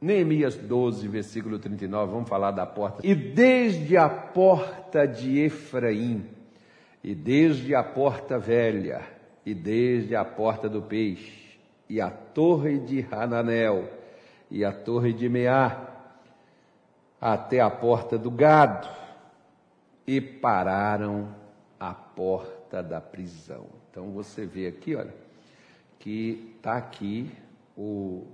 Neemias 12, versículo 39, vamos falar da porta. E desde a porta de Efraim, e desde a porta velha, e desde a porta do peixe, e a torre de Hananel, e a torre de Meá, até a porta do gado, e pararam a porta da prisão. Então você vê aqui, olha, que está aqui o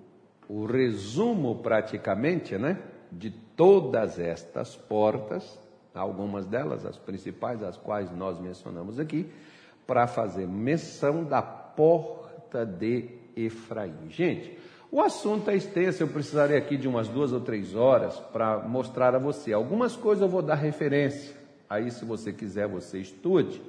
o resumo praticamente, né, de todas estas portas, algumas delas, as principais, as quais nós mencionamos aqui, para fazer menção da porta de Efraim. Gente, o assunto é extenso, eu precisaria aqui de umas duas ou três horas para mostrar a você. Algumas coisas eu vou dar referência, aí se você quiser você estude,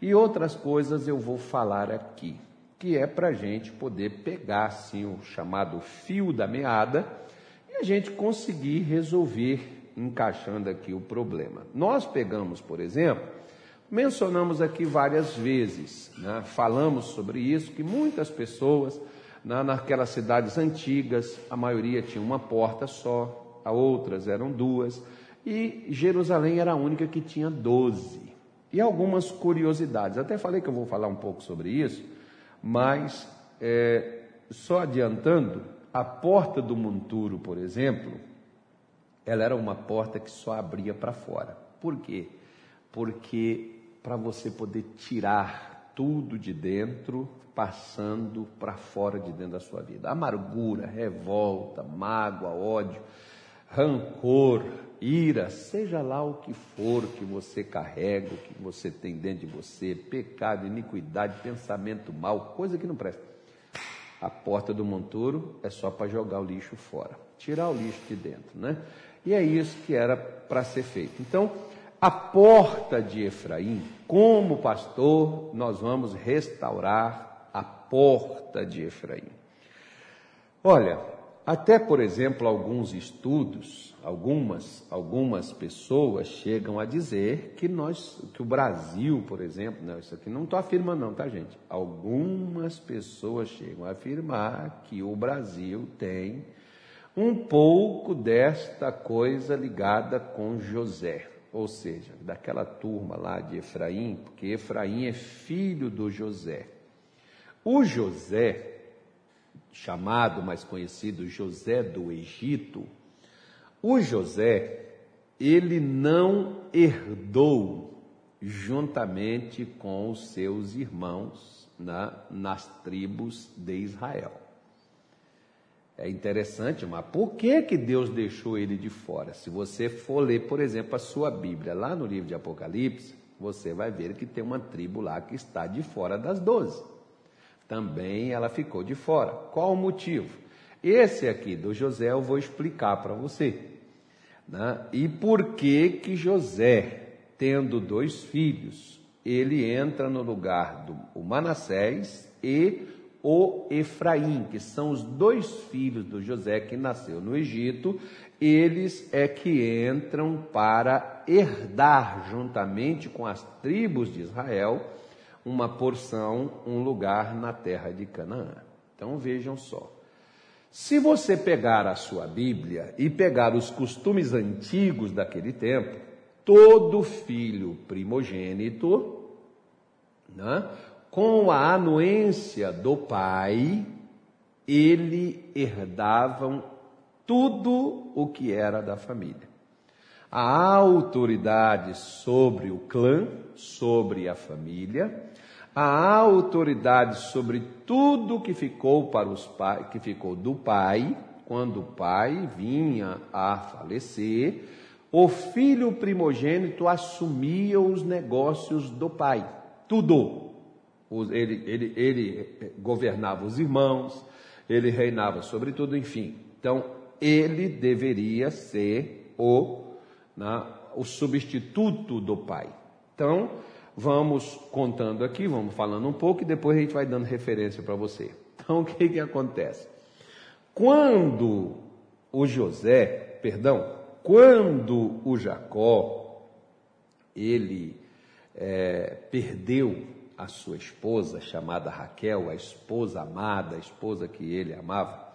e outras coisas eu vou falar aqui que é para a gente poder pegar assim o chamado fio da meada e a gente conseguir resolver encaixando aqui o problema. Nós pegamos, por exemplo, mencionamos aqui várias vezes, né, falamos sobre isso, que muitas pessoas na, naquelas cidades antigas, a maioria tinha uma porta só, a outras eram duas, e Jerusalém era a única que tinha doze. E algumas curiosidades, até falei que eu vou falar um pouco sobre isso, mas, é, só adiantando, a porta do monturo, por exemplo, ela era uma porta que só abria para fora. Por quê? Porque para você poder tirar tudo de dentro, passando para fora de dentro da sua vida. Amargura, revolta, mágoa, ódio, rancor, ira, seja lá o que for que você carrega, o que você tem dentro de você, pecado, iniquidade, pensamento mal, coisa que não presta. A porta do monturo é só para jogar o lixo fora, tirar o lixo de dentro, né? E é isso que era para ser feito. Então, a porta de Efraim, como pastor, nós vamos restaurar a porta de Efraim. Olha, até, por exemplo, alguns estudos, algumas, algumas pessoas chegam a dizer que nós, que o Brasil, por exemplo, não, isso aqui não estou afirmando não, tá gente? Algumas pessoas chegam a afirmar que o Brasil tem um pouco desta coisa ligada com José, ou seja, daquela turma lá de Efraim, porque Efraim é filho do José. O José, chamado, mais conhecido, José do Egito, o José, ele não herdou juntamente com os seus irmãos na, nas tribos de Israel. É interessante, mas por que, que Deus deixou ele de fora? Se você for ler, por exemplo, a sua Bíblia, lá no livro de Apocalipse, você vai ver que tem uma tribo lá que está de fora das doze também ela ficou de fora. Qual o motivo? Esse aqui do José eu vou explicar para você. Né? E por que que José, tendo dois filhos, ele entra no lugar do Manassés e o Efraim, que são os dois filhos do José que nasceu no Egito, eles é que entram para herdar juntamente com as tribos de Israel uma porção, um lugar na terra de Canaã. Então vejam só. Se você pegar a sua Bíblia e pegar os costumes antigos daquele tempo, todo filho primogênito, né, com a anuência do pai, ele herdavam tudo o que era da família. A autoridade sobre o clã, sobre a família, a autoridade sobre tudo que ficou para os pai, que ficou do pai, quando o pai vinha a falecer, o filho primogênito assumia os negócios do pai, tudo. Ele, ele, ele governava os irmãos, ele reinava sobre tudo, enfim. Então, ele deveria ser o, né, o substituto do pai. Então, vamos contando aqui, vamos falando um pouco e depois a gente vai dando referência para você. Então, o que que acontece? Quando o José, perdão, quando o Jacó, ele é, perdeu a sua esposa, chamada Raquel, a esposa amada, a esposa que ele amava,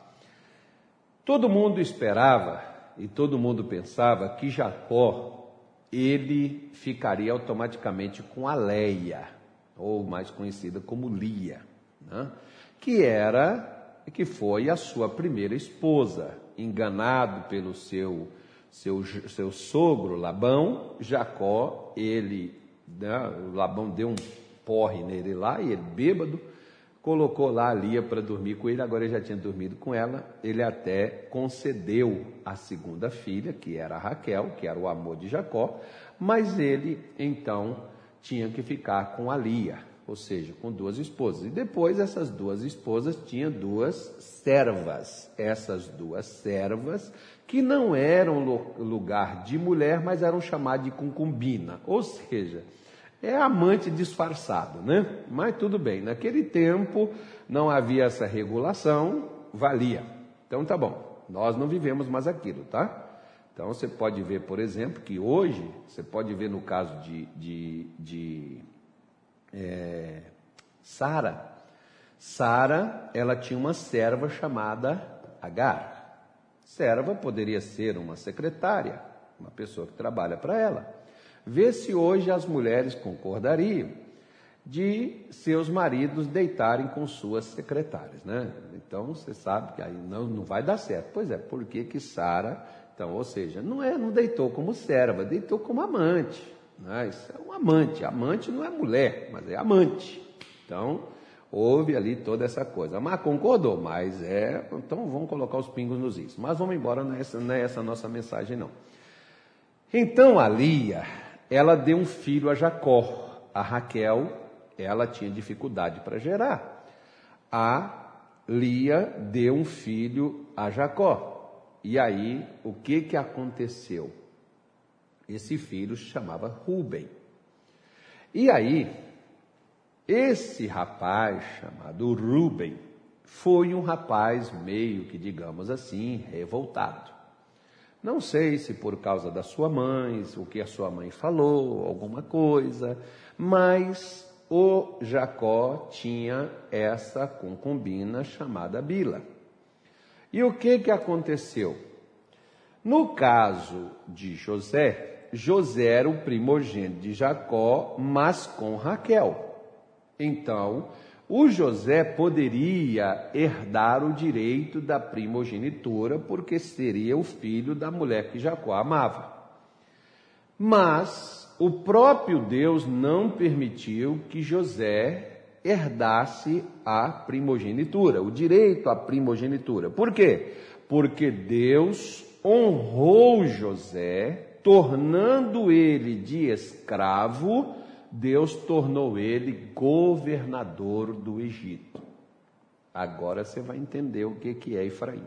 Todo mundo esperava e todo mundo pensava que Jacó ele ficaria automaticamente com a Leia, ou mais conhecida como Lia, né? que era que foi a sua primeira esposa, enganado pelo seu seu, seu sogro Labão, Jacó, ele, né, Labão deu um porre nele lá, e ele bêbado, colocou lá a Lia para dormir com ele, agora ele já tinha dormido com ela, ele até concedeu a segunda filha, que era Raquel, que era o amor de Jacó, mas ele então tinha que ficar com a Lia, ou seja, com duas esposas. E depois essas duas esposas tinham duas servas. Essas duas servas que não eram lugar de mulher, mas eram chamadas de concubina, ou seja, é amante disfarçado, né? Mas tudo bem, naquele tempo não havia essa regulação, valia. Então tá bom, nós não vivemos mais aquilo, tá? Então você pode ver, por exemplo, que hoje, você pode ver no caso de, de, de é, Sara, Sara, ela tinha uma serva chamada Agar. Serva poderia ser uma secretária, uma pessoa que trabalha para ela. Vê se hoje as mulheres concordariam de seus maridos deitarem com suas secretárias, né? Então você sabe que aí não, não vai dar certo. Pois é, por que Sara, então, ou seja, não é, não deitou como serva, deitou como amante, né? Isso é um amante. Amante não é mulher, mas é amante. Então, houve ali toda essa coisa. Mas concordou, mas é. Então vamos colocar os pingos nos is. Mas vamos embora, não é, essa, não é essa nossa mensagem, não. Então a Lia, ela deu um filho a Jacó. A Raquel, ela tinha dificuldade para gerar. A Lia deu um filho a Jacó. E aí, o que que aconteceu? Esse filho se chamava Ruben. E aí, esse rapaz, chamado Ruben, foi um rapaz meio que, digamos assim, revoltado. Não sei se por causa da sua mãe, o que a sua mãe falou, alguma coisa, mas o Jacó tinha essa concubina chamada Bila. E o que que aconteceu? No caso de José, José era o primogênito de Jacó, mas com Raquel. Então, o José poderia herdar o direito da primogenitura, porque seria o filho da mulher que Jacó amava. Mas o próprio Deus não permitiu que José herdasse a primogenitura, o direito à primogenitura. Por quê? Porque Deus honrou José, tornando ele de escravo Deus tornou ele governador do Egito. Agora você vai entender o que é Efraim.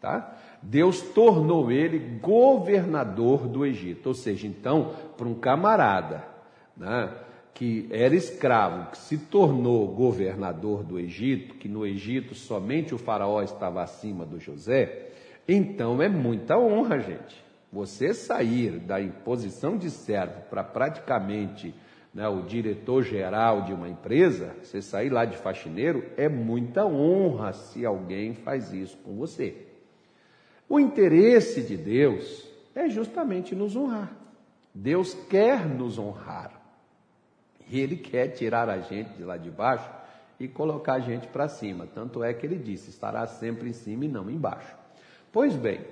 Tá? Deus tornou ele governador do Egito. Ou seja, então, para um camarada né, que era escravo, que se tornou governador do Egito, que no Egito somente o faraó estava acima do José, então é muita honra, gente. Você sair da imposição de servo para praticamente né, o diretor-geral de uma empresa, você sair lá de faxineiro, é muita honra se alguém faz isso com você. O interesse de Deus é justamente nos honrar. Deus quer nos honrar. E Ele quer tirar a gente de lá de baixo e colocar a gente para cima. Tanto é que Ele disse: estará sempre em cima e não embaixo. Pois bem,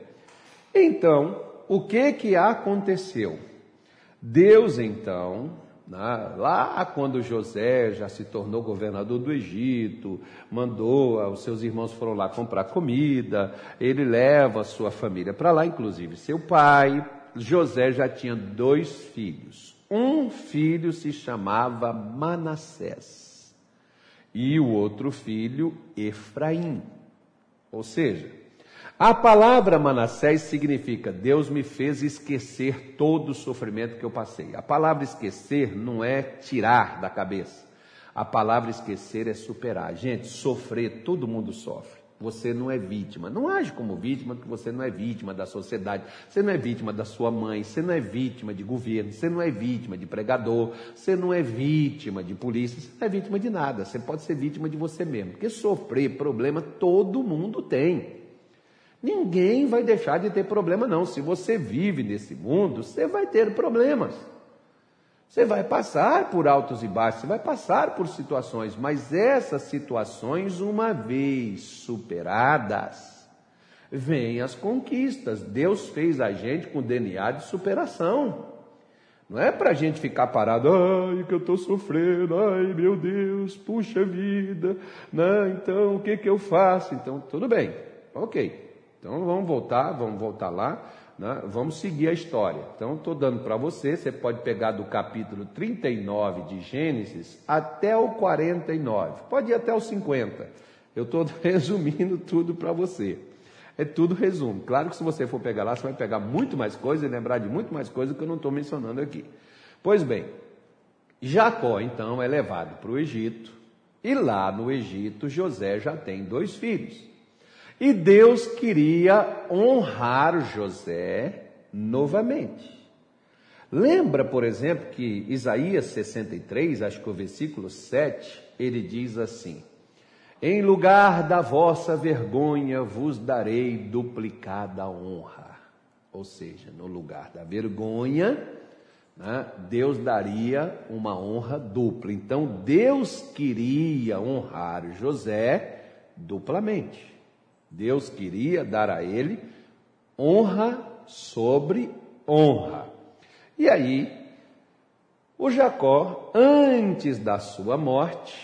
então, o que que aconteceu? Deus então Lá, quando José já se tornou governador do Egito, mandou, os seus irmãos foram lá comprar comida, ele leva a sua família para lá, inclusive seu pai. José já tinha dois filhos. Um filho se chamava Manassés e o outro filho Efraim. Ou seja, a palavra Manassés significa Deus me fez esquecer todo o sofrimento que eu passei. A palavra esquecer não é tirar da cabeça. A palavra esquecer é superar. Gente, sofrer, todo mundo sofre. Você não é vítima. Não age como vítima, porque você não é vítima da sociedade. Você não é vítima da sua mãe. Você não é vítima de governo. Você não é vítima de pregador. Você não é vítima de polícia. Você não é vítima de nada. Você pode ser vítima de você mesmo. Porque sofrer problema todo mundo tem. Ninguém vai deixar de ter problema, não. Se você vive nesse mundo, você vai ter problemas. Você vai passar por altos e baixos, você vai passar por situações, mas essas situações, uma vez superadas, vêm as conquistas. Deus fez a gente com DNA de superação. Não é para a gente ficar parado, ai, que eu estou sofrendo, ai, meu Deus, puxa vida, não, então o que, que eu faço? Então, tudo bem, ok. Então vamos voltar, vamos voltar lá, né? vamos seguir a história. Então estou dando para você, você pode pegar do capítulo 39 de Gênesis até o 49, pode ir até o 50. Eu estou resumindo tudo para você. É tudo resumo. Claro que se você for pegar lá, você vai pegar muito mais coisa e lembrar de muito mais coisa que eu não estou mencionando aqui. Pois bem, Jacó então é levado para o Egito, e lá no Egito José já tem dois filhos. E Deus queria honrar José novamente. Lembra, por exemplo, que Isaías 63, acho que o versículo 7, ele diz assim: em lugar da vossa vergonha vos darei duplicada honra. Ou seja, no lugar da vergonha, né, Deus daria uma honra dupla. Então Deus queria honrar José duplamente. Deus queria dar a ele honra sobre honra. E aí, o Jacó, antes da sua morte,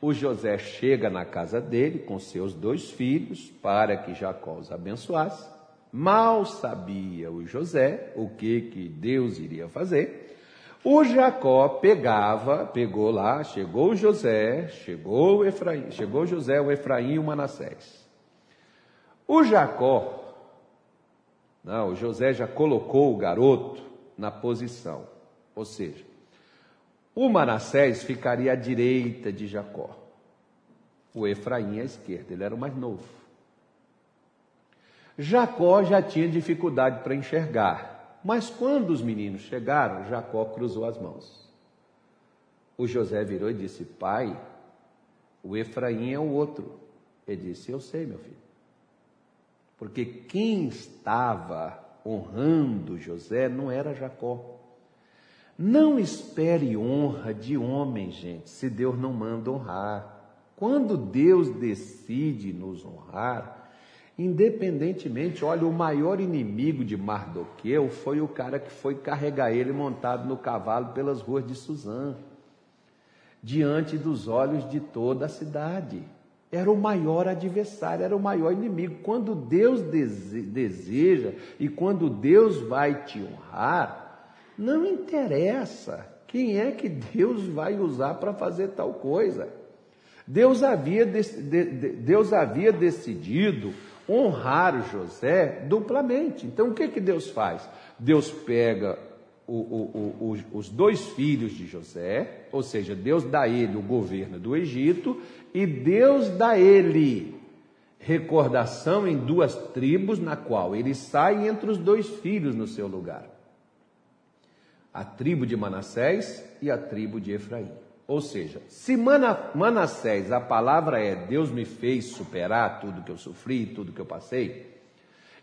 o José chega na casa dele com seus dois filhos para que Jacó os abençoasse. Mal sabia o José o que, que Deus iria fazer. O Jacó pegava, pegou lá, chegou o José, chegou Efraim, chegou José, o Efraim e o Manassés. O Jacó, não, o José já colocou o garoto na posição, ou seja, o Manassés ficaria à direita de Jacó. O Efraim à esquerda, ele era o mais novo. Jacó já tinha dificuldade para enxergar, mas quando os meninos chegaram, Jacó cruzou as mãos. O José virou e disse: Pai, o Efraim é o outro. Ele disse: Eu sei, meu filho. Porque quem estava honrando José não era Jacó, não espere honra de homem, gente, se Deus não manda honrar. Quando Deus decide nos honrar, independentemente, olha, o maior inimigo de Mardoqueu foi o cara que foi carregar ele montado no cavalo pelas ruas de Suzã, diante dos olhos de toda a cidade. Era o maior adversário, era o maior inimigo. Quando Deus deseja e quando Deus vai te honrar, não interessa quem é que Deus vai usar para fazer tal coisa. Deus havia, Deus havia decidido honrar José duplamente. Então o que, que Deus faz? Deus pega o, o, o, os dois filhos de José, ou seja, Deus dá a ele o governo do Egito, e Deus dá a ele recordação em duas tribos, na qual ele sai entre os dois filhos no seu lugar a tribo de Manassés e a tribo de Efraim. Ou seja, se Manassés, a palavra é Deus me fez superar tudo que eu sofri, tudo que eu passei,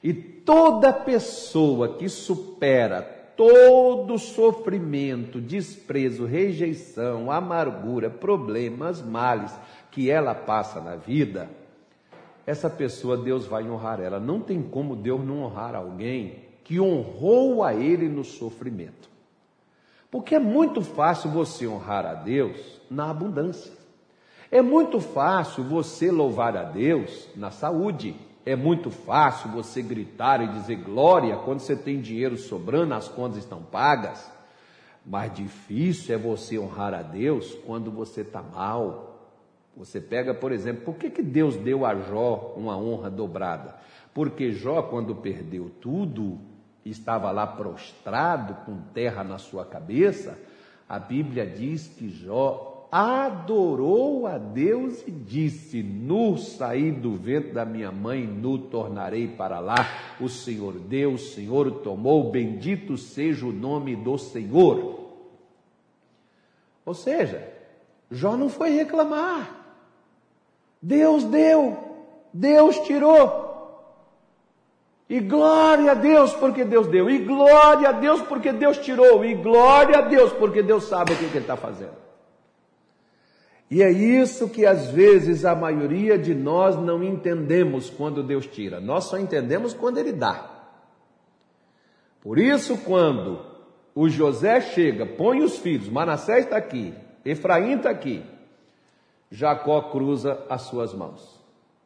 e toda pessoa que supera todo sofrimento, desprezo, rejeição, amargura, problemas, males que ela passa na vida, essa pessoa Deus vai honrar ela. Não tem como Deus não honrar alguém que honrou a ele no sofrimento. Porque é muito fácil você honrar a Deus na abundância. É muito fácil você louvar a Deus na saúde. É muito fácil você gritar e dizer glória quando você tem dinheiro sobrando, as contas estão pagas. Mais difícil é você honrar a Deus quando você está mal. Você pega, por exemplo, por que, que Deus deu a Jó uma honra dobrada? Porque Jó, quando perdeu tudo, estava lá prostrado com terra na sua cabeça, a Bíblia diz que Jó adorou a Deus e disse: Nu saí do vento da minha mãe, nu tornarei para lá. O Senhor deu, o Senhor tomou, bendito seja o nome do Senhor. Ou seja, Jó não foi reclamar. Deus deu, Deus tirou. E glória a Deus porque Deus deu. E glória a Deus porque Deus tirou. E glória a Deus porque Deus sabe o que, que Ele está fazendo. E é isso que às vezes a maioria de nós não entendemos quando Deus tira. Nós só entendemos quando Ele dá. Por isso, quando o José chega, põe os filhos, Manassés está aqui, Efraim está aqui, Jacó cruza as suas mãos.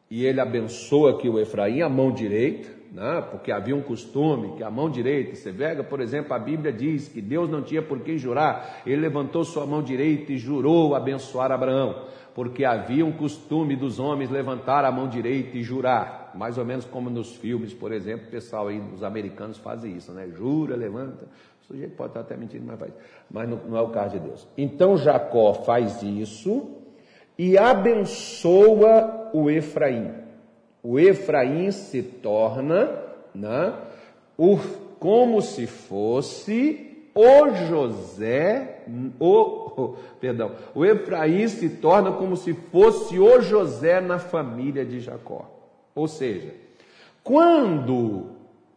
E ele abençoa aqui o Efraim, a mão direita, né? porque havia um costume que a mão direita, você vega, por exemplo, a Bíblia diz que Deus não tinha por que jurar, ele levantou sua mão direita e jurou abençoar Abraão, porque havia um costume dos homens levantar a mão direita e jurar, mais ou menos como nos filmes, por exemplo, o pessoal aí, os americanos fazem isso, né? Jura, levanta, o sujeito pode estar até mentindo, mas faz, mas não, não é o caso de Deus. Então Jacó faz isso e abençoa o Efraim o Efraim se torna né, o, como se fosse o José, o, perdão, o Efraim se torna como se fosse o José na família de Jacó. Ou seja, quando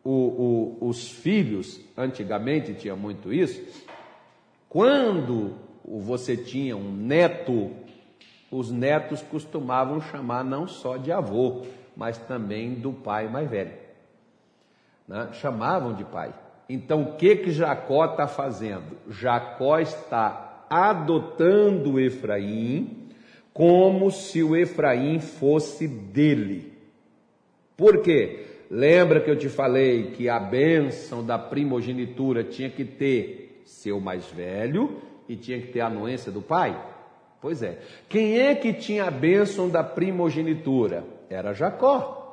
o, o, os filhos, antigamente tinha muito isso, quando você tinha um neto, os netos costumavam chamar não só de avô, mas também do pai mais velho. Né? Chamavam de pai. Então o que que Jacó está fazendo? Jacó está adotando Efraim como se o Efraim fosse dele. Por quê? Lembra que eu te falei que a bênção da primogenitura tinha que ter seu mais velho e tinha que ter a anuência do pai? Pois é. Quem é que tinha a bênção da primogenitura? Era Jacó.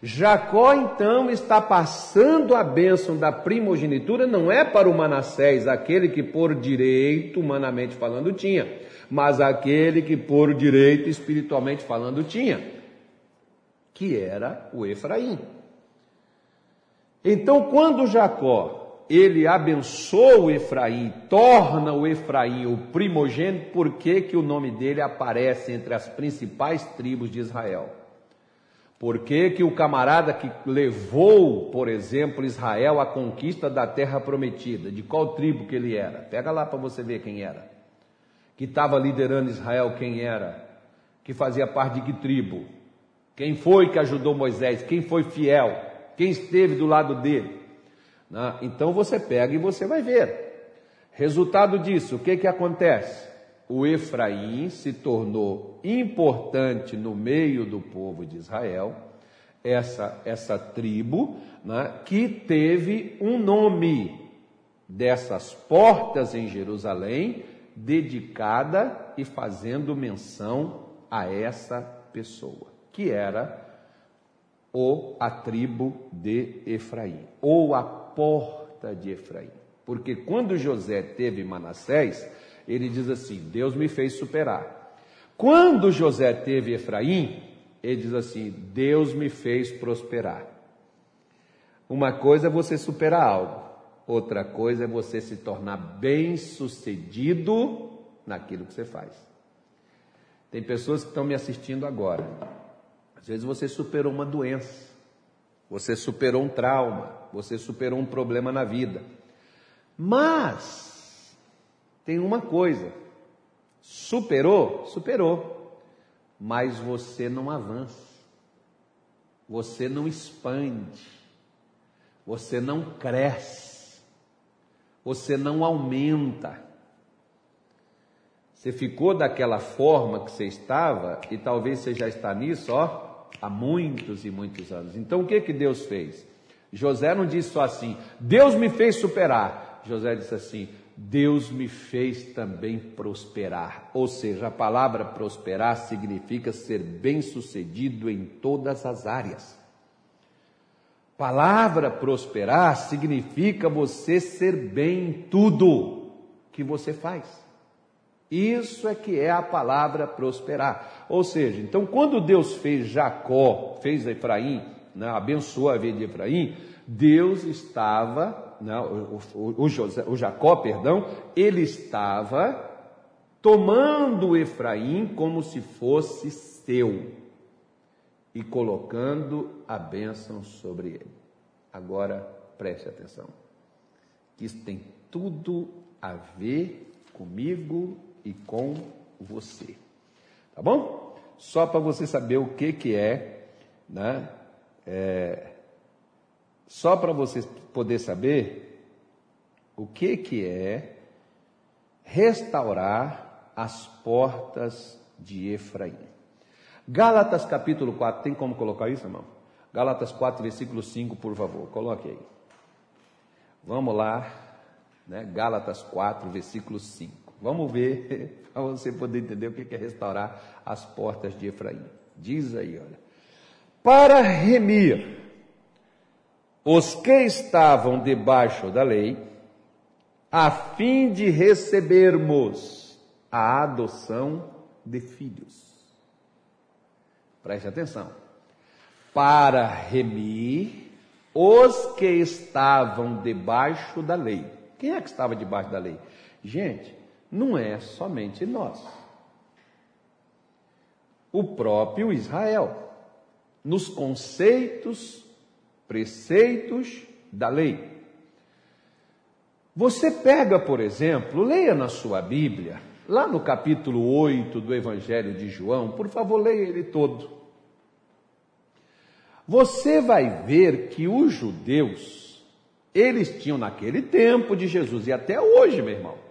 Jacó então está passando a bênção da primogenitura, não é para o Manassés, aquele que por direito, humanamente falando, tinha, mas aquele que por direito, espiritualmente falando, tinha, que era o Efraim. Então, quando Jacó ele abençoa o Efraim, torna o Efraim o primogênito, por que, que o nome dele aparece entre as principais tribos de Israel? Por que, que o camarada que levou, por exemplo, Israel à conquista da terra prometida, de qual tribo que ele era? Pega lá para você ver quem era. Que estava liderando Israel, quem era? Que fazia parte de que tribo? Quem foi que ajudou Moisés? Quem foi fiel? Quem esteve do lado dele? Né? Então você pega e você vai ver. Resultado disso, o que, que acontece? O Efraim se tornou importante no meio do povo de Israel, essa, essa tribo né, que teve um nome dessas portas em Jerusalém, dedicada e fazendo menção a essa pessoa, que era o a tribo de Efraim, ou a porta de Efraim. Porque quando José teve Manassés, ele diz assim: Deus me fez superar. Quando José teve Efraim, ele diz assim: Deus me fez prosperar. Uma coisa é você superar algo, outra coisa é você se tornar bem-sucedido naquilo que você faz. Tem pessoas que estão me assistindo agora. Às vezes você superou uma doença, você superou um trauma, você superou um problema na vida. Mas tem uma coisa: superou, superou, mas você não avança, você não expande, você não cresce, você não aumenta. Você ficou daquela forma que você estava e talvez você já está nisso, ó, há muitos e muitos anos. Então o que que Deus fez? José não disse só assim: Deus me fez superar. José disse assim: Deus me fez também prosperar. Ou seja, a palavra prosperar significa ser bem-sucedido em todas as áreas. Palavra prosperar significa você ser bem em tudo que você faz. Isso é que é a palavra prosperar. Ou seja, então quando Deus fez Jacó, fez Efraim, né, abençoou a vida de Efraim, Deus estava não, o, o, José, o Jacó, perdão, ele estava tomando Efraim como se fosse seu e colocando a bênção sobre ele. Agora preste atenção, que isso tem tudo a ver comigo e com você. Tá bom? Só para você saber o que, que é, né? É, só para você poder saber o que, que é restaurar as portas de Efraim. Gálatas capítulo 4, tem como colocar isso, irmão? Gálatas 4, versículo 5, por favor, coloque aí. Vamos lá, né? Gálatas 4, versículo 5. Vamos ver, para você poder entender o que é restaurar as portas de Efraim. Diz aí, olha. Para remir os que estavam debaixo da lei, a fim de recebermos a adoção de filhos. Preste atenção. Para remir os que estavam debaixo da lei. Quem é que estava debaixo da lei? Gente, não é somente nós. O próprio Israel, nos conceitos, preceitos da lei. Você pega, por exemplo, leia na sua Bíblia, lá no capítulo 8 do Evangelho de João, por favor, leia ele todo. Você vai ver que os judeus, eles tinham naquele tempo de Jesus e até hoje, meu irmão,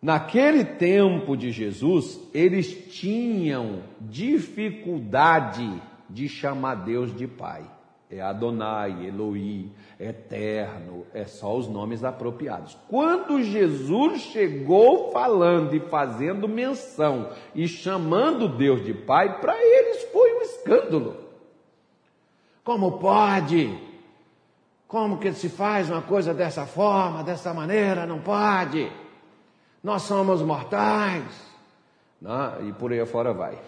Naquele tempo de Jesus, eles tinham dificuldade de chamar Deus de Pai. É Adonai, Eloí, Eterno, é só os nomes apropriados. Quando Jesus chegou falando e fazendo menção e chamando Deus de Pai, para eles foi um escândalo. Como pode? Como que se faz uma coisa dessa forma, dessa maneira? Não pode. Nós somos mortais. Né? E por aí afora vai.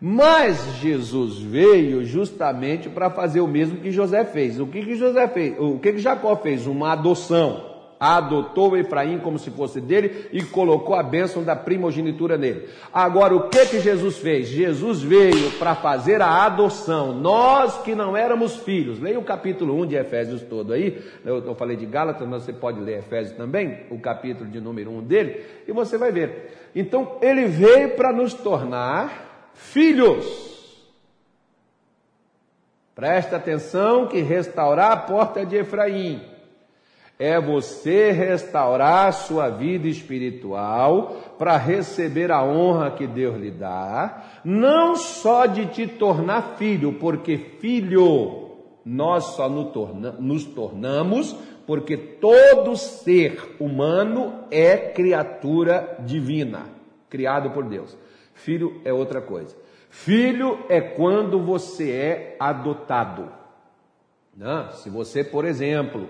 Mas Jesus veio justamente para fazer o mesmo que José fez. O que, que José fez? O que, que Jacó fez? Uma adoção. Adotou Efraim como se fosse dele e colocou a bênção da primogenitura nele. Agora, o que que Jesus fez? Jesus veio para fazer a adoção. Nós que não éramos filhos. Leia o capítulo 1 de Efésios todo aí. Eu, eu falei de Gálatas, mas você pode ler Efésios também, o capítulo de número 1 dele, e você vai ver. Então, ele veio para nos tornar filhos. Presta atenção que restaurar a porta de Efraim é você restaurar sua vida espiritual para receber a honra que Deus lhe dá, não só de te tornar filho, porque filho nós só nos tornamos porque todo ser humano é criatura divina, criado por Deus. Filho é outra coisa. Filho é quando você é adotado. Não, se você, por exemplo,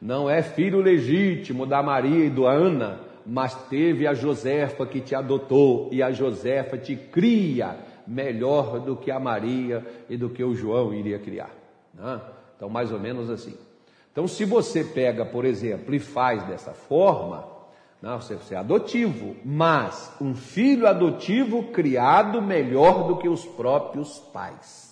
não é filho legítimo da Maria e do Ana, mas teve a Josefa que te adotou e a Josefa te cria melhor do que a Maria e do que o João iria criar. Não? Então, mais ou menos assim. Então, se você pega, por exemplo, e faz dessa forma, não, você, é adotivo, mas um filho adotivo criado melhor do que os próprios pais.